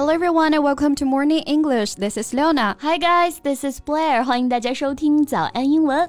Hello everyone and welcome to Morning English. This is Leona. Hi guys, this is Blair. 欢迎大家收听早安英文。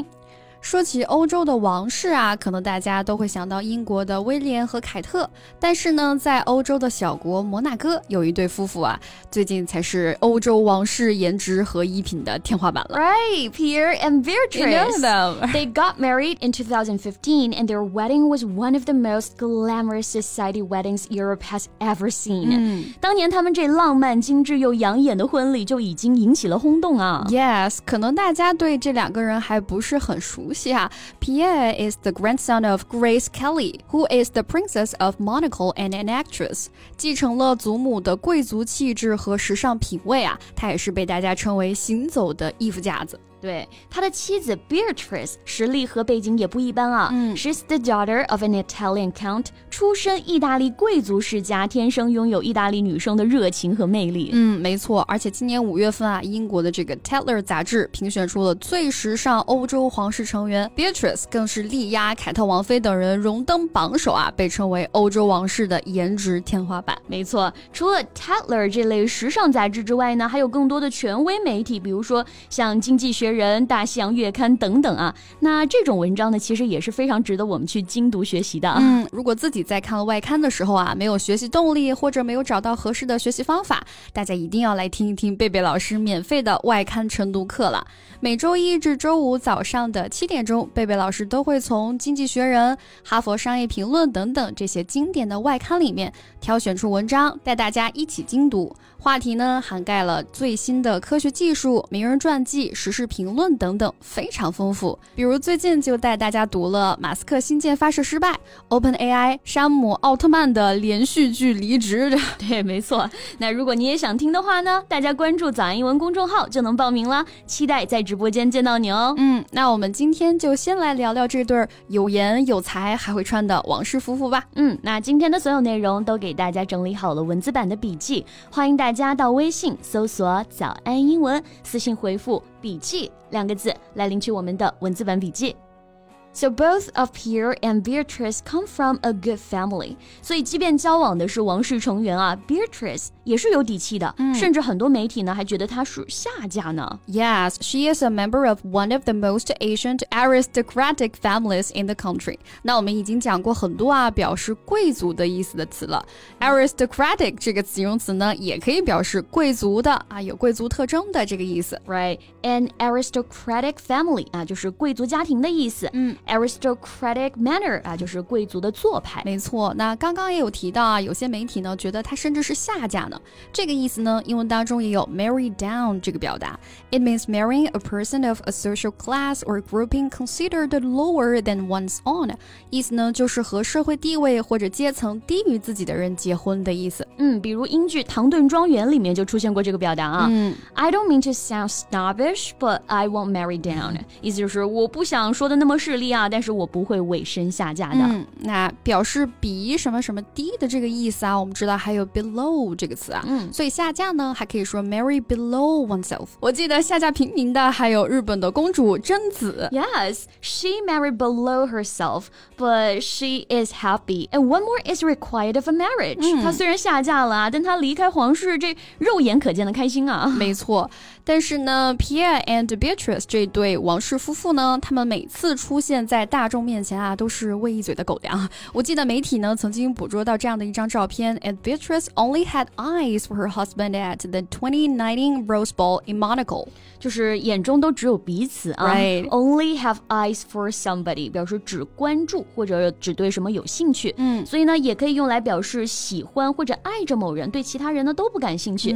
说起欧洲的王室啊，可能大家都会想到英国的威廉和凯特。但是呢，在欧洲的小国摩纳哥有一对夫妇啊，最近才是欧洲王室颜值和衣品的天花板了。Right, Pierre and Beatrice. You know them. They got married in 2015, and their wedding was one of the most glamorous society weddings Europe has ever seen. 嗯当年他们这浪漫、精致又养眼的婚礼就已经引起了轰动啊。Yes，可能大家对这两个人还不是很熟悉哈。Pierre is the grandson of Grace Kelly, who is the princess of Monaco and an actress。继承了祖母的贵族气质和时尚品味啊，他也是被大家称为行走的衣服架子。对，他的妻子 Beatrice 实力和背景也不一般啊。嗯 She's the daughter of an Italian count，出身意大利贵族世家，天生拥有意大利女生的热情和魅力。嗯，没错，而且今年五月份啊，英国的这个 Tatler 杂志评选出了最时尚欧洲皇室成员，Beatrice 更是力压凯特王妃等人荣登榜首啊，被称为欧洲王室的颜值天花板。没错，除了 Tatler 这类时尚杂志之外呢，还有更多的权威媒体，比如说像《经济学人》《大西洋月刊》等等啊。那这种文章呢，其实也是非常值得我们去精读学习的。嗯，如果自己在看了外刊的时候啊，没有学习动力，或者没有找到合适的学习方法，大家一定要来听一听贝贝老师免费的外刊晨读课了。每周一至周五早上的七点钟，贝贝老师都会从《经济学人》《哈佛商业评论》等等这些经典的外刊里面挑选出文章，带大家一起精读。话题呢，涵盖了最新的科学技术、名人传记、时事评论等等，非常丰富。比如最近就带大家读了马斯克新舰发射失败、OpenAI 山姆奥特曼的连续剧离职。对，没错。那如果你也想听的话呢，大家关注早安英文公众号就能报名了。期待在直播间见到你哦。嗯，那我们今天就先来聊聊这对儿有颜有才还会穿的王室夫妇吧。嗯，那今天的所有内容都给大家整理好了文字版的笔记，欢迎大家到微信搜索“早安英文”，私信回复“笔记”两个字来领取我们的文字版笔记。So both of Pierre and Beatrice come from a good family，所以即便交往的是王室成员啊，Beatrice 也是有底气的，甚至很多媒体呢还觉得她属下嫁呢。 Yes, she is a member of one of the most ancient aristocratic families in the country. 那我们已经讲过很多啊，表示贵族的意思的词了。Aristocratic 这个形容词呢，也可以表示贵族的啊，有贵族特征的这个意思。 Right, an aristocratic family 啊，就是贵族家庭的意思。嗯 ，aristocratic manner 啊，就是贵族的做派。没错，那刚刚也有提到啊，有些媒体呢觉得他甚至是下嫁呢。这个意思呢，英文当中也有 marry down 这个表达。It means marrying a person of a social class or grouping considered lower than one's own。意思呢就是和社会地位或者阶层低于自己的人结婚的意思。嗯，比如英剧《唐顿庄园》里面就出现过这个表达啊。嗯 I don't mean to sound snobbish, but I won't marry down。意思就是我不想说的那么势利啊，但是我不会委身下嫁的。嗯，那表示比什么什么低的这个意思啊，我们知道还有 below 这个词啊。嗯所以下嫁呢，还可以说 marry below oneself。我记得下嫁平民的还有日本的公主贞子。Yes, she married below herself, but she is happy. And one more is required of a marriage. 她虽然下嫁了啊，但她离开皇室，这肉眼可见的开心啊。没错，但是呢，Pierre and Beatrice 这对王室夫妇呢，他们每次出现在大众面前啊，都是喂一嘴的狗粮。我记得媒体呢曾经捕捉到这样的一张照片，and Beatrice only had eyes for her husband at the 2019 Rose Bowl in Monaco。就是眼中都只有彼此啊. Only have eyes for somebody，表示只关注或者只对什么有兴趣。嗯所以呢，也可以用来表示喜欢或者爱着某人，对其他人呢都不感兴趣。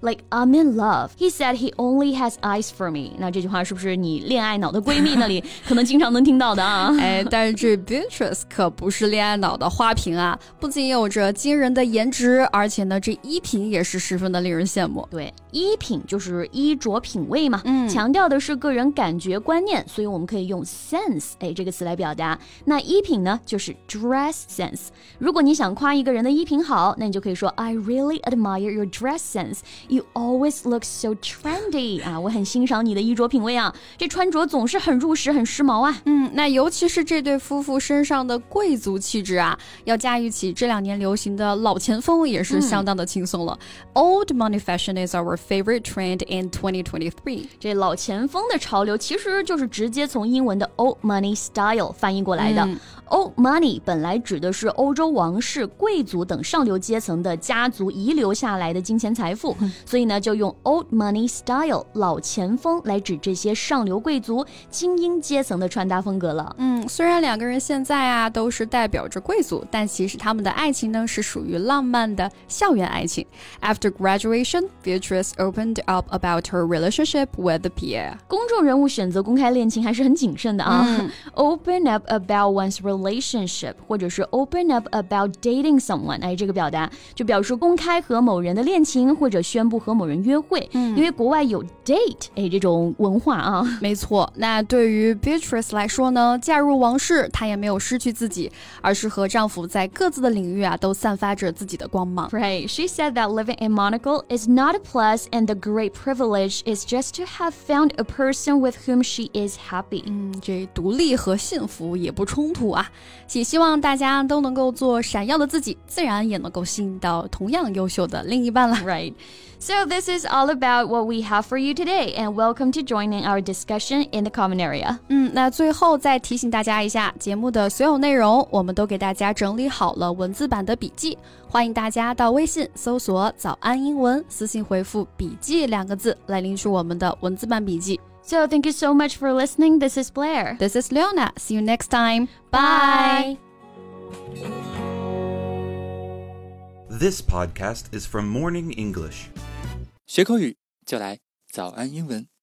Like I'm in love. He said he only has eyes for me. 那这句话是不是你恋爱脑的闺蜜那里 可能经常能听到到的啊。哎，但是这 Beatrice 可不是恋爱脑的花瓶啊，不仅有着惊人的颜值，而且呢，这衣品也是十分的令人羡慕。对，衣品就是衣着品味嘛，嗯强调的是个人感觉观念，所以我们可以用 sense 哎这个词来表达。那衣品呢，就是 dress sense。如果你想夸一个人的衣品好，那你就可以说 I really admire your dress sense. You always look so trendy 啊，我很欣赏你的衣着品味啊，这穿着总是很入时、很时髦啊。嗯，那尤其是这对夫妇身上的贵族气质啊，要驾驭起这两年流行的老钱风，也是相当的轻松了。Old money fashion is our favorite trend in 2023. 这老钱风的潮流其实就是直接从英文的 old money style 翻译过来的。Old money 本来指的是欧洲王室、贵族等上流阶层的家族遗留下来的金钱财富，所以呢，就用 old money style 老钱风来指这些上流贵族、精英阶层的穿搭风格了。嗯，虽然两个人现在啊都是代表着贵族，但其实他们的爱情呢是属于浪漫的校园爱情。After graduation, Beatrice opened up about her relationship with Pierre. 公众人物选择公开恋情还是很谨慎的啊。open up about one's relationship，或者是 open up about dating someone，哎，这个表达就表示公开和某人的恋情，或者宣布和某人约会。嗯因为国外有 date，哎，这种文化啊。没错，那对于 Beatrice 来说呢，嫁入王室，她也没有失去自己，而是和丈夫在各自的领域啊都散发着自己的光芒。Right. She said that living in Monaco is not a plus and the great privilege is just to have found a person with whom she is happy. 嗯，这独立和幸福也不冲突啊！也希望大家都能够做闪耀的自己，自然也能够吸引到同样优秀的另一半了。Right. So this is all about what we have for you today and welcome to joining our discussion in the common area. 嗯，那最后再提醒大家一下，节目的所有内容我们都给大家整理好了文字版的笔记，欢迎大家到微信搜索“早安英文”，私信回复“笔记”两个字来领取我们的文字版笔记。So thank you so much for listening. This is Blair. This is Leona. See you next time. Bye. This podcast is from Morning English. 学口语就来早安英文。